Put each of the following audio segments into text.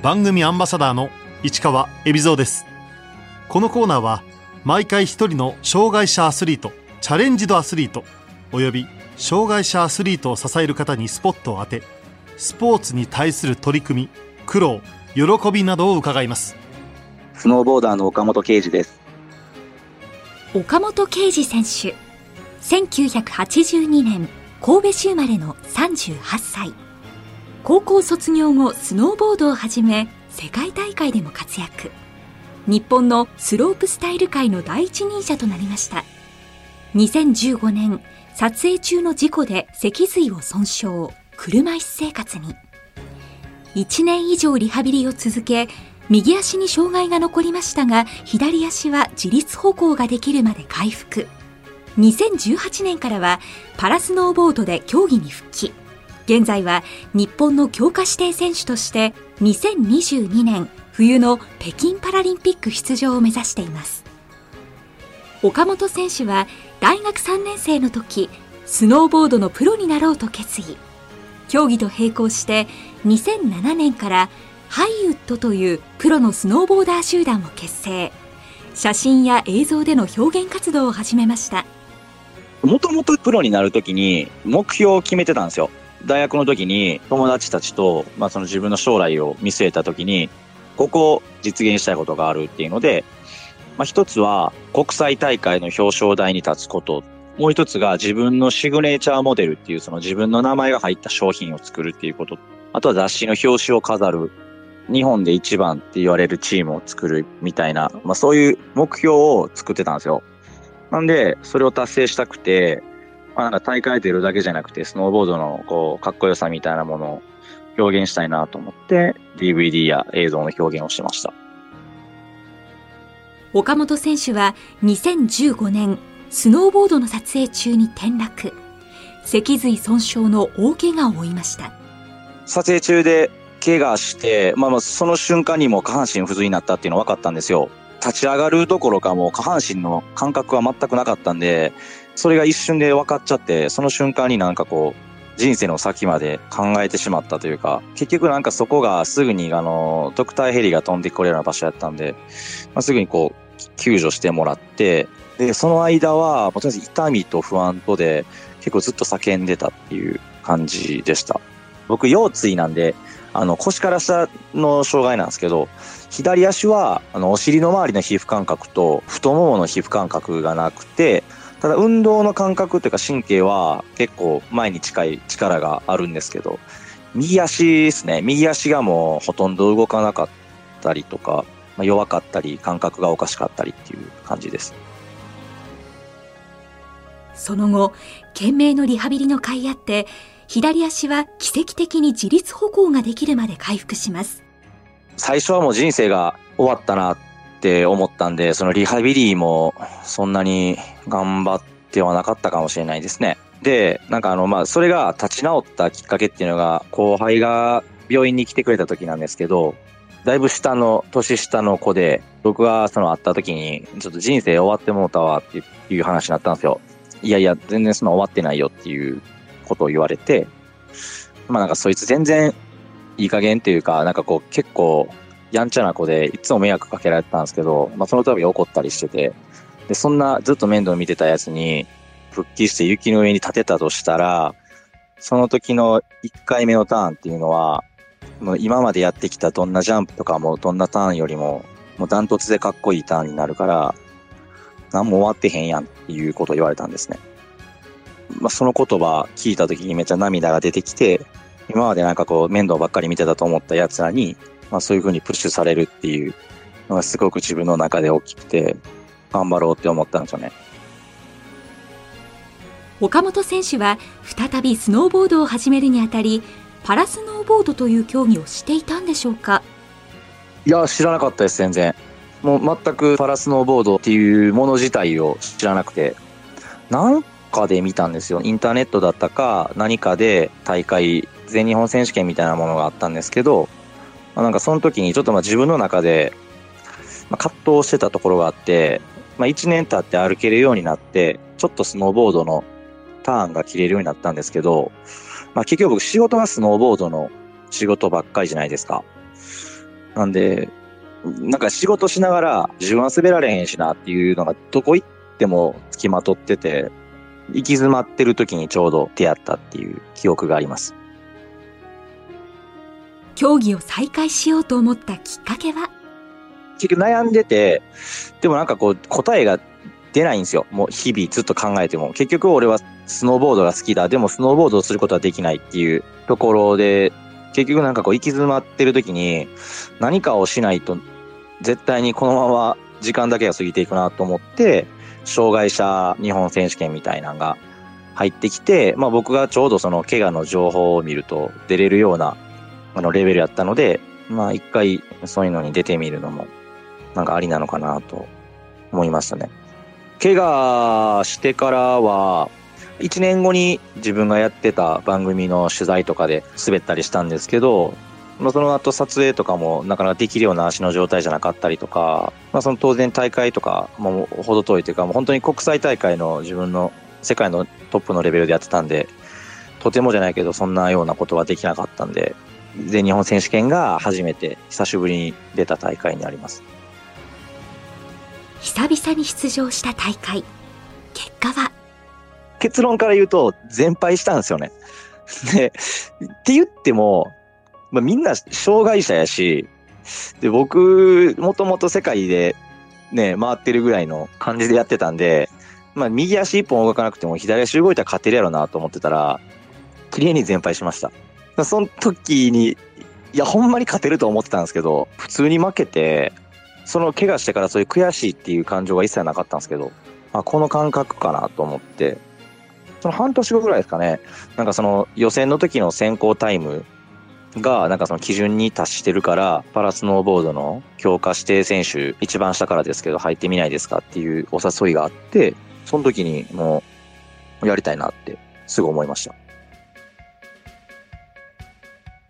番組アンバサダーの市川恵比蔵です。このコーナーは毎回一人の障害者アスリートチャレンジドアスリートおよび障害者アスリートを支える方にスポットを当てスポーツに対する取り組み苦労喜びなどを伺います。スノーボーダーの岡本圭司です。岡本圭司選手1982年神戸市生まれの38歳高校卒業後スノーボードを始め世界大会でも活躍。日本のスロープスタイル界の第一人者となりました。2015年撮影中の事故で脊髄を損傷車椅子生活に。1年以上リハビリを続け右足に障害が残りましたが左足は自立歩行ができるまで回復。2018年からはパラスノーボードで競技に復帰。現在は日本の強化指定選手として2022年冬の北京パラリンピック出場を目指しています。岡本選手は大学3年生の時スノーボードのプロになろうと決意。競技と並行して2007年からハイウッドというプロのスノーボーダー集団を結成。写真や映像での表現活動を始めました。もともとプロになるときに目標を決めてたんですよ。大学の時に友達たちと、まあ、その自分の将来を見据えた時にここを実現したいことがあるっていうので、まあ、一つは国際大会の表彰台に立つこと。もう一つが自分のシグネチャーモデルっていうその自分の名前が入った商品を作るっていうこと。あとは雑誌の表紙を飾る。日本で一番って言われるチームを作るみたいな、まあそういう目標を作ってたんですよ。なんで、それを達成したくて、まあなんか大会出るだけじゃなくて、スノーボードのこう、かっこよさみたいなものを表現したいなと思って、DVD や映像の表現をしました。岡本選手は2015年、スノーボードの撮影中に転落。脊髄損傷の大怪我を負いました。撮影中で怪我して、まあまあその瞬間にも下半身不随になったっていうの分かったんですよ。立ち上がるどころかもう下半身の感覚は全くなかったんで、それが一瞬で分かっちゃって、その瞬間になんかこう、人生の先まで考えてしまったというか、結局なんかそこがすぐにあの、ドクターヘリが飛んでこれるような場所やったんで、まあ、すぐにこう、救助してもらって、で、その間は、とりあえず痛みと不安とで、結構ずっと叫んでたっていう感じでした。僕、腰椎なんで、あの、腰から下の障害なんですけど、左足は、あの、お尻の周りの皮膚感覚と、太ももの皮膚感覚がなくて、ただ運動の感覚っていうか神経は結構前に近い力があるんですけど、右足ですね。右足がもうほとんど動かなかったりとか、まあ、弱かったり、感覚がおかしかったりっていう感じです。その後、懸命のリハビリの甲斐あって、左足は奇跡的に自立歩行ができるまで回復します。最初はもう人生が終わったなっって思ったんで、そのリハビリもそんなに頑張ってはなかったかもしれないですね。で、なんかあの、まあ、それが立ち直ったきっかけっていうのが、後輩が病院に来てくれた時なんですけど、だいぶ下の、年下の子で、僕がその会った時に、ちょっと人生終わってもうたわっていう話になったんですよ。いやいや、全然その終わってないよっていうことを言われて、まあなんかそいつ全然いい加減っていうか、なんかこう結構やんちゃな子でいつも迷惑かけられてたんですけど、まあその度怒ったりしてて、で、そんなずっと面倒見てたやつに復帰して雪の上に立てたとしたら、その時の1回目のターンっていうのは、もう今までやってきたどんなジャンプとかもどんなターンよりも、もうダントツでかっこいいターンになるから、何も終わってへんやんっていうことを言われたんですね。まあ、その言葉聞いた時にめっちゃ涙が出てきて、今までなんかこう面倒ばっかり見てたと思った奴らに、まあそういう風にプッシュされるっていうのがすごく自分の中で大きくて、頑張ろうって思ったんですよね。岡本選手は再びスノーボードを始めるにあたり、パラスノーボードという競技をしていたんでしょうか？いや、知らなかったです、全然。もう全くパラスノーボードっていうもの自体を知らなくて、なんかで見たんですよ。インターネットだったか、何かで大会、全日本選手権みたいなものがあったんですけど、まあ、なんかその時にちょっとまあ自分の中で、まあ、葛藤してたところがあって、まあ、1年経って歩けるようになって、ちょっとスノーボードのターンが切れるようになったんですけど、まあ、結局僕仕事がスノーボードの仕事ばっかりじゃないですか。なんで、なんか仕事しながら自分は滑られへんしなっていうのがどこ行っても付きまとってて、行き詰まってる時にちょうど出会ったっていう記憶があります。競技を再開しようと思ったきっかけは？結局悩んでて、でもなんかこう答えが出ないんですよ。もう日々ずっと考えても。結局俺はスノーボードが好きだ。でもスノーボードをすることはできないっていうところで、結局なんかこう行き詰まってる時に何かをしないと絶対にこのまま時間だけが過ぎていくなと思って、障害者日本選手権みたいなのが入ってきて、まあ僕がちょうどその怪我の情報を見ると出れるようなあのレベルやったので、まあ一回そういうのに出てみるのもなんかありなのかなと思いましたね。怪我してからは、1年後に自分がやってた番組の取材とかで滑ったりしたんですけど、まあ、その後撮影とかもなかなかできるような足の状態じゃなかったりとか、まあ、その当然大会とかもほど遠いというか、もう本当に国際大会の自分の世界のトップのレベルでやってたんで、とてもじゃないけど、そんなようなことはできなかったんで、全日本選手権が初めて久しぶりに出た大会になります。久々に出場した大会。結果は？結論から言うと、全敗したんですよね。で、って言っても、まあ、みんな障害者やし、で、僕、もともと世界でね、回ってるぐらいの感じでやってたんで、まあ、右足一本動かなくても左足動いたら勝てるやろなと思ってたら、綺麗に全敗しました。その時に、いや、ほんまに勝てると思ってたんですけど、普通に負けて、その怪我してからそういう悔しいっていう感情が一切なかったんですけど、まあ、この感覚かなと思って、その半年後ぐらいですかね、なんかその予選の時の選考タイムが、なんかその基準に達してるから、パラスノーボードの強化指定選手、一番下からですけど入ってみないですかっていうお誘いがあって、その時にもう、やりたいなってすぐ思いました。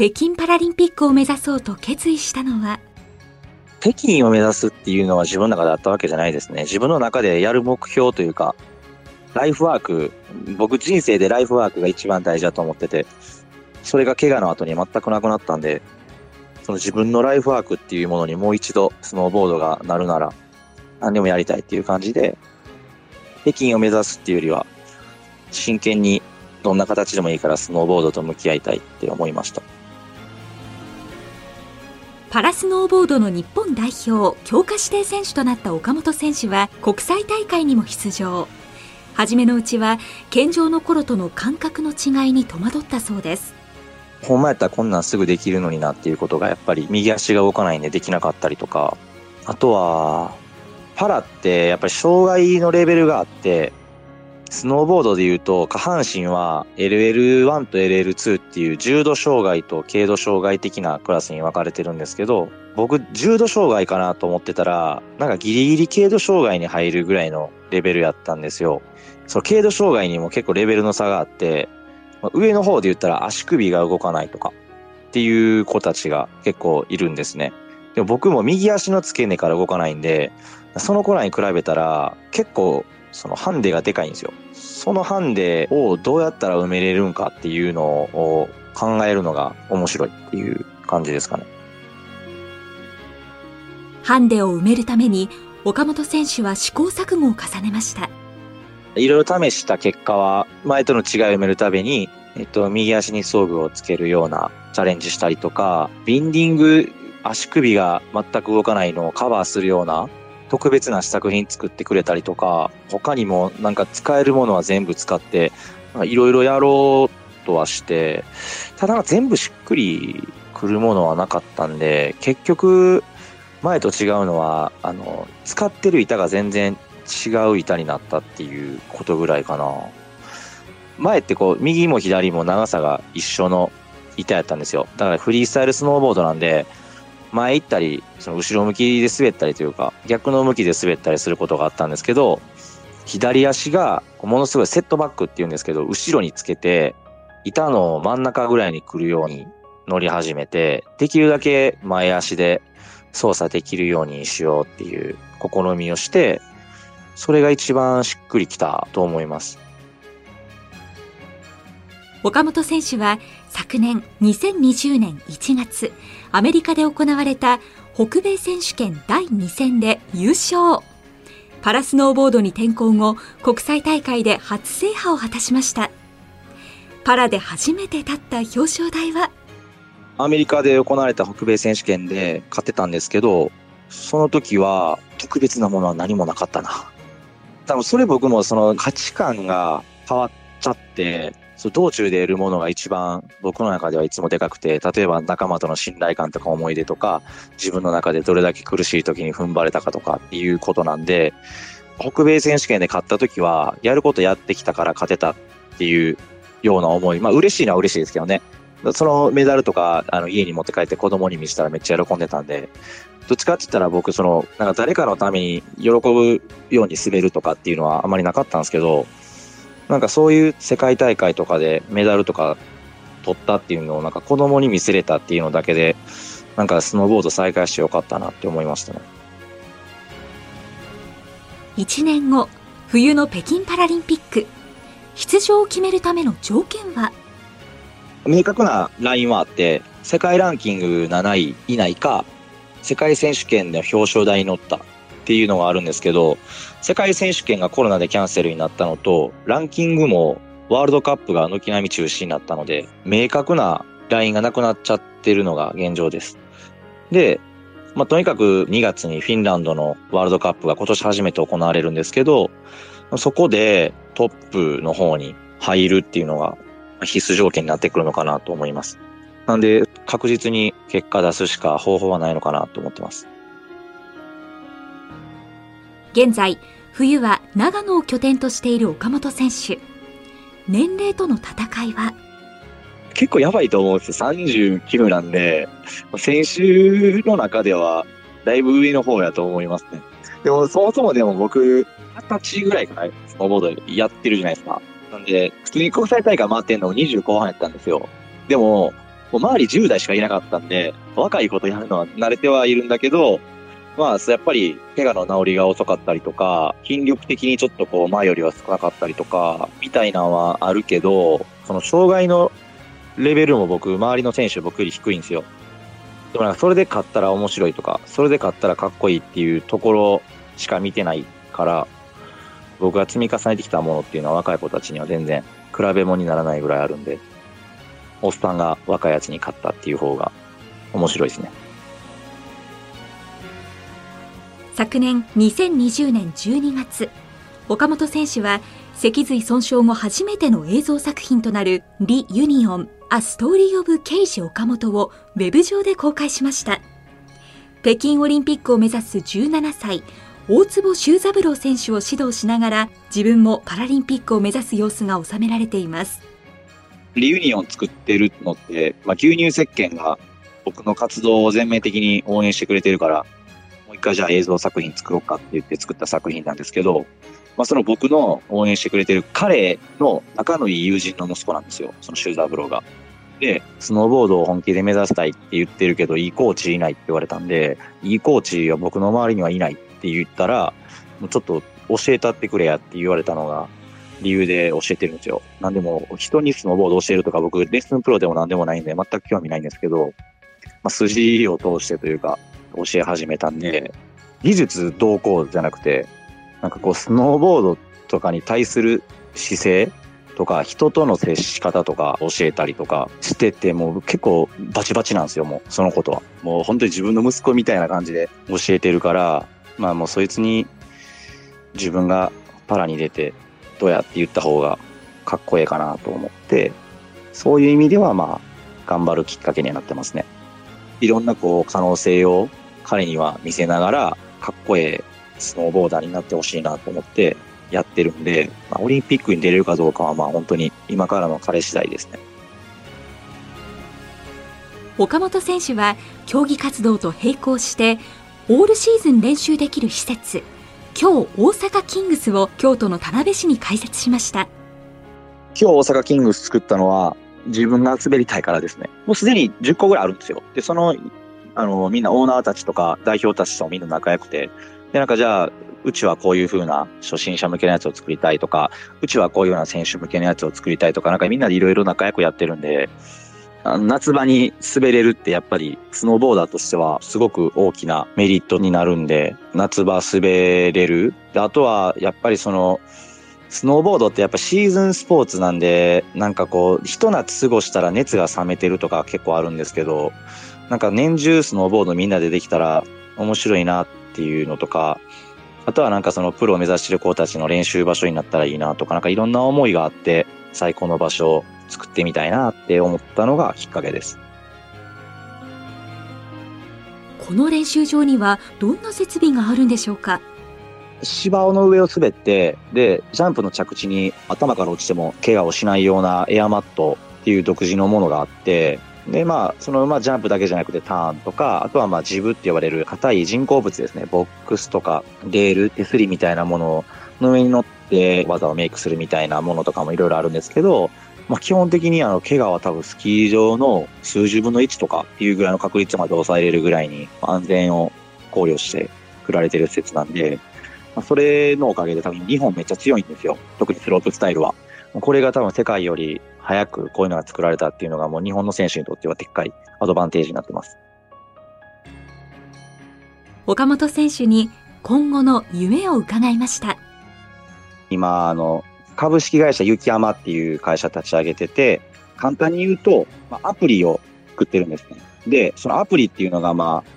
北京パラリンピックを目指そうと決意したのは、北京を目指すっていうのは自分の中であったわけじゃないですね。自分の中でやる目標というか、ライフワーク、僕人生でライフワークが一番大事だと思ってて、それが怪我の後に全くなくなったんで、その自分のライフワークっていうものにもう一度スノーボードがなるなら、何でもやりたいっていう感じで、北京を目指すっていうよりは、真剣にどんな形でもいいからスノーボードと向き合いたいって思いました。パラスノーボードの日本代表強化指定選手となった岡本選手は国際大会にも出場。初めのうちは健常の頃との感覚の違いに戸惑ったそうです。ほんまやったらこんなんすぐできるのになっていうことがやっぱり右足が動かないんでできなかったりとか。あとはパラってやっぱり障害のレベルがあってスノーボードで言うと、下半身は LL1 と LL2 っていう重度障害と軽度障害的なクラスに分かれてるんですけど、僕、重度障害かなと思ってたら、なんかギリギリ軽度障害に入るぐらいのレベルやったんですよ。その軽度障害にも結構レベルの差があって、上の方で言ったら足首が動かないとかっていう子たちが結構いるんですね。でも僕も右足の付け根から動かないんで、その子らに比べたら結構そのハンデがでかいんですよ。そのハンデをどうやったら埋めれるんかっていうのを考えるのが面白いっていう感じですかね。ハンデを埋めるために岡本選手は試行錯誤を重ねました。いろいろ試した結果は、前との違いを埋めるために、えっと、右足に装具をつけるようなチャレンジしたりとか、ビンディング足首が全く動かないのをカバーするような特別な試作品作ってくれたりとか、他にもなんか使えるものは全部使って、いろいろやろうとはして、ただ全部しっくりくるものはなかったんで、結局、前と違うのは、あの、使ってる板が全然違う板になったっていうことぐらいかな。前ってこう、右も左も長さが一緒の板やったんですよ。だからフリースタイルスノーボードなんで、前行ったり、その後ろ向きで滑ったりというか、逆の向きで滑ったりすることがあったんですけど、左足がものすごいセットバックっていうんですけど、後ろにつけて、板の真ん中ぐらいに来るように乗り始めて、できるだけ前足で操作できるようにしようっていう試みをして、それが一番しっくりきたと思います。岡本選手は昨年2020年1月、アメリカで行われた北米選手権第2戦で優勝。パラスノーボードに転向後、国際大会で初制覇を果たしました。パラで初めて立った表彰台は？アメリカで行われた北米選手権で勝てたんですけど、その時は特別なものは何もなかったな。多分それ僕もその価値観が変わっちゃって、その道中で得るものが一番僕の中ではいつもでかくて、例えば仲間との信頼感とか思い出とか、自分の中でどれだけ苦しい時に踏ん張れたかとかっていうことなんで、北米選手権で勝った時は、やることやってきたから勝てたっていうような思い。まあ嬉しいのは嬉しいですけどね。そのメダルとか、あの、家に持って帰って子供に見せたらめっちゃ喜んでたんで、どっちかって言ったら僕、その、なんか誰かのために喜ぶように滑るとかっていうのはあまりなかったんですけど、なんかそういう世界大会とかでメダルとか取ったっていうのをなんか子供に見せれたっていうのだけで、なんかスノーボード再開してよかったなって思いましたね。1年後、冬の北京パラリンピック。出場を決めるための条件は？明確なラインはあって、世界ランキング7位以内か、世界選手権で表彰台に乗ったっていうのがあるんですけど、世界選手権がコロナでキャンセルになったのと、ランキングもワールドカップが軒並み中止になったので、明確なラインがなくなっちゃってるのが現状です。で、まあ、とにかく2月にフィンランドのワールドカップが今年初めて行われるんですけど、そこでトップの方に入るっていうのが必須条件になってくるのかなと思います。なんで、確実に結果出すしか方法はないのかなと思ってます。現在、冬は長野を拠点としている岡本選手。年齢との戦いは？結構やばいと思うんですよ。39なんで、選手の中ではだいぶ上の方やと思いますね。でも、そもそもでも僕、二十歳ぐらいからスノーボードやってるじゃないですか。なんで、普通に国際大会回ってんのも20後半やったんですよ。でも、もう周り10代しかいなかったんで、若いことやるのは慣れてはいるんだけど、まあ、やっぱり、怪我の治りが遅かったりとか、筋力的にちょっとこう、前よりは少なかったりとか、みたいなのはあるけど、その障害のレベルも僕、周りの選手僕より低いんですよ。でもなんかそれで勝ったら面白いとか、それで勝ったらかっこいいっていうところしか見てないから、僕が積み重ねてきたものっていうのは若い子たちには全然比べ物にならないぐらいあるんで、おっさんが若いやつに勝ったっていう方が面白いですね。昨年2020年12月、岡本選手は脊髄損傷後初めての映像作品となる Reunion A Story of Keiji Okamoto をウェブ上で公開しました。北京オリンピックを目指す17歳、大坪修三郎選手を指導しながら自分もパラリンピックを目指す様子が収められていますリユニオン作ってるのって、まあ、牛乳石鹸が僕の活動を全面的に応援してくれてるから回じゃあ映像作品作ろうかって言って作った作品なんですけど、まあ、その僕の応援してくれてる彼の仲のいい友人の息子なんですよその修三郎が。で、スノーボードを本気で目指したいって言ってるけど、いいコーチいないって言われたんで、いいコーチは僕の周りにはいないって言ったら、もうちょっと教えたってくれやって言われたのが理由で教えてるんですよ。なんでも人にスノーボード教えるとか僕レッスンプロでも何でもないんで全く興味ないんですけど、まあ、筋を通してというか教え始めたんで、技術どうこうじゃなくて、なんかこうスノーボードとかに対する姿勢とか人との接し方とか教えたりとかしててもう結構バチバチなんですよもうそのことはもう本当に自分の息子みたいな感じで教えてるからまあもうそいつに自分がパラに出てどうやって言った方がかっこええかなと思って、そういう意味ではまあ頑張るきっかけになってますね。いろんなこう可能性を彼には見せながらかっこええスノーボーダーになってほしいなと思ってやってるんで、まあ、オリンピックに出れるかどうかはまあ本当に今からの彼次第ですね。岡本選手は競技活動と並行してオールシーズン練習できる施設今日大阪キングスを京都の田辺市に開設しました。今日大阪キングス作ったのは自分が滑りたいからですね。もうすでに10個ぐらいあるんですよ。でそのあのみんなオーナーたちとか代表たちとみんな仲良くてでなんかじゃあうちはこういう風な初心者向けのやつを作りたいとか、うちはこういうような選手向けのやつを作りたいとか、なんかみんなでいろいろ仲良くやってるんで、夏場に滑れるってやっぱりスノーボーダーとしてはすごく大きなメリットになるんで、夏場滑れる。であとはやっぱりその、スノーボードってやっぱシーズンスポーツなんで、なんかこう、一夏過ごしたら熱が冷めてるとか結構あるんですけど、なんか年中スノーボードみんなでできたら面白いなっていうのとか、あとはなんかそのプロを目指してる子たちの練習場所になったらいいなとか、なんかいろんな思いがあって、最高の場所を作ってみたいなって思ったのがきっかけです。この練習場にはどんな設備があるんでしょうか？芝の上を滑って、で、ジャンプの着地に頭から落ちても怪我をしないようなエアマットっていう独自のものがあって、で、まあ、その、まあ、ジャンプだけじゃなくてターンとか、あとはまあ、ジブって呼ばれる硬い人工物ですね。ボックスとか、レール、手すりみたいなものの上に乗って技をメイクするみたいなものとかもいろいろあるんですけど、まあ、基本的にあの、怪我は多分スキー場の数十分の1とかっていうぐらいの確率まで抑えれるぐらいに安全を考慮して作られてる施設なんで、まあ、それのおかげで多分日本めっちゃ強いんですよ。特にスロープスタイルは。これが多分世界より早くこういうのが作られたっていうのがもう日本の選手にとってはでっかいアドバンテージになってます。岡本選手に今後の夢を伺いました。今、あの、株式会社雪山っていう会社立ち上げてて、簡単に言うと、まあ、アプリを作ってるんですね。で、そのアプリっていうのが、まあ、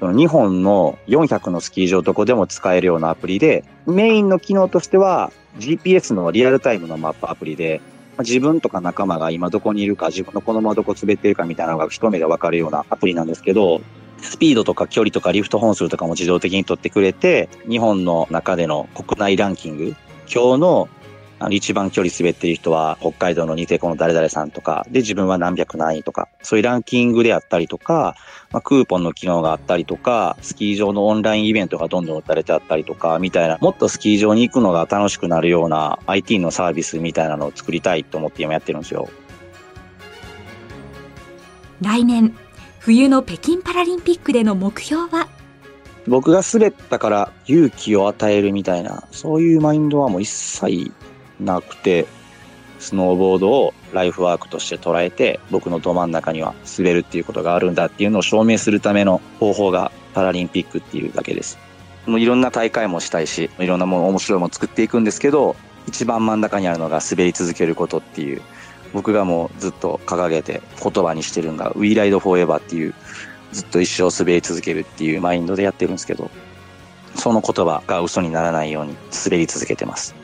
その日本の400のスキー場どこでも使えるようなアプリで、メインの機能としては GPS のリアルタイムのマップアプリで、自分とか仲間が今どこにいるか、自分の子供はどこ滑ってるかみたいなのが一目でわかるようなアプリなんですけど、スピードとか距離とかリフト本数とかも自動的に取ってくれて、日本の中での国内ランキング、今日のあの、一番距離滑ってる人は、北海道のニテコの誰々さんとか、で、自分は何百何位とか、そういうランキングであったりとか、まあ、クーポンの機能があったりとか、スキー場のオンラインイベントがどんどん打たれてあったりとか、みたいな、もっとスキー場に行くのが楽しくなるような IT のサービスみたいなのを作りたいと思って今やってるんですよ。来年、冬の北京パラリンピックでの目標は？僕が滑ったから勇気を与えるみたいな、そういうマインドはもう一切なくて、スノーボードをライフワークとして捉えて、僕のど真ん中には滑るっていうことがあるんだっていうのを証明するための方法がパラリンピックっていうだけです。もういろんな大会もしたいし、いろんなもの面白いもの作っていくんですけど、一番真ん中にあるのが滑り続けることっていう、僕がもうずっと掲げて言葉にしてるのが We Ride Forever っていう、ずっと一生滑り続けるっていうマインドでやってるんですけど、その言葉が嘘にならないように滑り続けてます。